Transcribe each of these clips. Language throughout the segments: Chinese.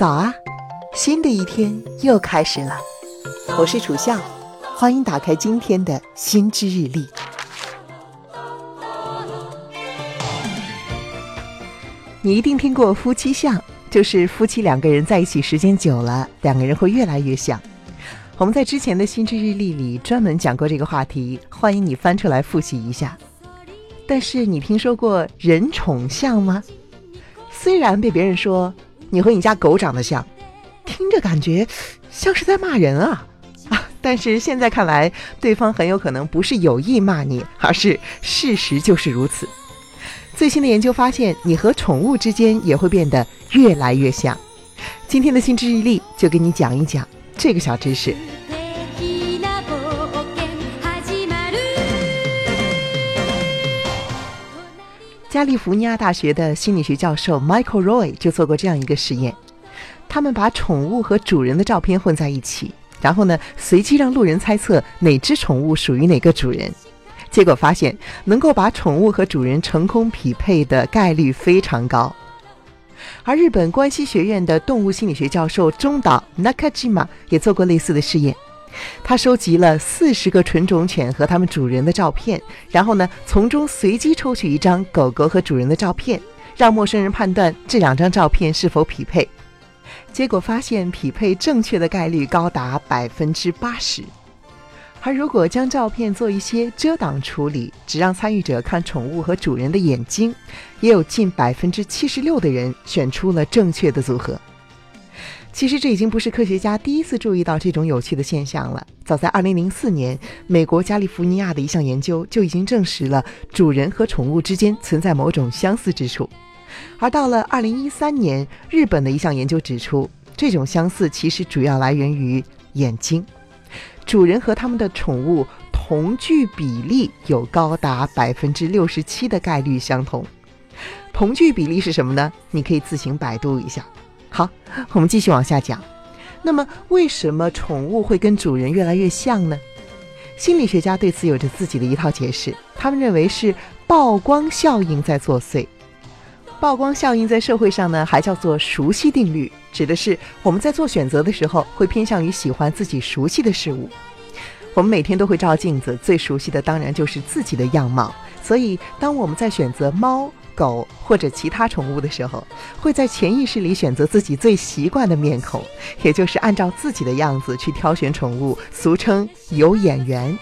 早啊，新的一天又开始了。我是楚笑，欢迎打开今天的心之日历。你一定听过夫妻相，就是夫妻两个人在一起时间久了，两个人会越来越像。我们在之前的心之日历里专门讲过这个话题，欢迎你翻出来复习一下。但是你听说过人宠相吗？虽然被别人说。你和你家狗长得像，听着感觉像是在骂人啊啊！但是现在看来，对方很有可能不是有意骂你，而是事实就是如此。最新的研究发现，你和宠物之间也会变得越来越像。今天的新知日历就给你讲一讲这个小知识。加利福尼亚大学的心理学教授 Michael Roy 就做过这样一个实验，他们把宠物和主人的照片混在一起，然后呢，随机让路人猜测哪只宠物属于哪个主人。结果发现，能够把宠物和主人成功匹配的概率非常高。而日本关西学院的动物心理学教授中岛 Nakajima 也做过类似的试验。他收集了四十个纯种犬和它们主人的照片，然后呢，从中随机抽取一张狗狗和主人的照片，让陌生人判断这两张照片是否匹配。结果发现，匹配正确的概率高达百分之八十。而如果将照片做一些遮挡处理，只让参与者看宠物和主人的眼睛，也有近百分之七十六的人选出了正确的组合。其实这已经不是科学家第一次注意到这种有趣的现象了。早在2004年，美国加利福尼亚的一项研究就已经证实了主人和宠物之间存在某种相似之处。而到了2013年，日本的一项研究指出，这种相似其实主要来源于眼睛。主人和他们的宠物同距比例有高达百分之六十七的概率相同。同距比例是什么呢？你可以自行百度一下。好，我们继续往下讲。那么，为什么宠物会跟主人越来越像呢？心理学家对此有着自己的一套解释。他们认为是曝光效应在作祟。曝光效应在社会上呢，还叫做熟悉定律，指的是我们在做选择的时候会偏向于喜欢自己熟悉的事物。我们每天都会照镜子，最熟悉的当然就是自己的样貌。所以，当我们在选择猫，狗或者其他宠物的时候，会在潜意识里选择自己最习惯的面孔，也就是按照自己的样子去挑选宠物，俗称有眼缘。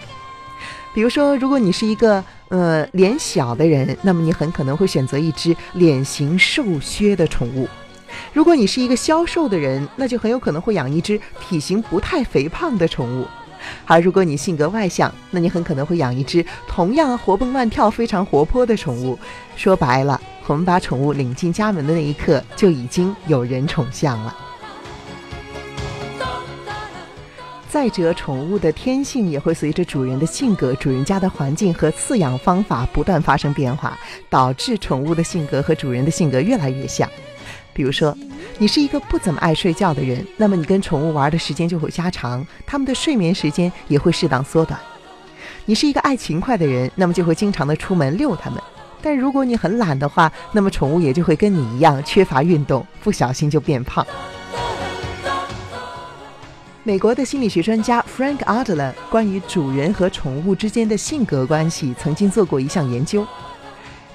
比如说，如果你是一个呃脸小的人，那么你很可能会选择一只脸型瘦削的宠物；如果你是一个消瘦的人，那就很有可能会养一只体型不太肥胖的宠物。而如果你性格外向，那你很可能会养一只同样活蹦乱跳、非常活泼的宠物。说白了，我们把宠物领进家门的那一刻，就已经有人宠相了。再者，宠物的天性也会随着主人的性格、主人家的环境和饲养方法不断发生变化，导致宠物的性格和主人的性格越来越像。比如说，你是一个不怎么爱睡觉的人，那么你跟宠物玩的时间就会加长，它们的睡眠时间也会适当缩短。你是一个爱勤快的人，那么就会经常的出门遛它们。但如果你很懒的话，那么宠物也就会跟你一样缺乏运动，不小心就变胖。美国的心理学专家 Frank Adler 关于主人和宠物之间的性格关系曾经做过一项研究。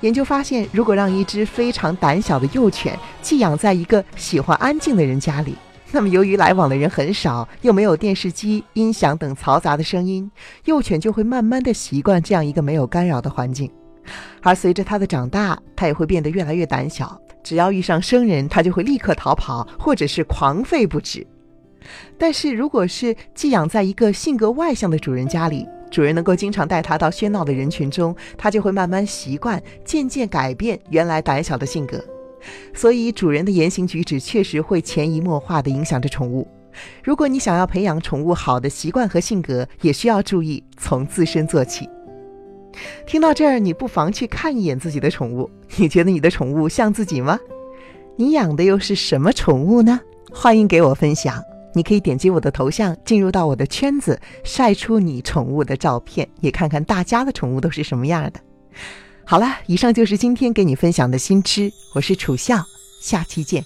研究发现，如果让一只非常胆小的幼犬寄养在一个喜欢安静的人家里，那么由于来往的人很少，又没有电视机、音响等嘈杂的声音，幼犬就会慢慢的习惯这样一个没有干扰的环境。而随着它的长大，它也会变得越来越胆小，只要遇上生人，它就会立刻逃跑，或者是狂吠不止。但是如果是寄养在一个性格外向的主人家里，主人能够经常带它到喧闹的人群中，它就会慢慢习惯，渐渐改变原来胆小的性格。所以，主人的言行举止确实会潜移默化地影响着宠物。如果你想要培养宠物好的习惯和性格，也需要注意从自身做起。听到这儿，你不妨去看一眼自己的宠物，你觉得你的宠物像自己吗？你养的又是什么宠物呢？欢迎给我分享。你可以点击我的头像，进入到我的圈子，晒出你宠物的照片，也看看大家的宠物都是什么样的。好了，以上就是今天给你分享的新知，我是楚笑，下期见。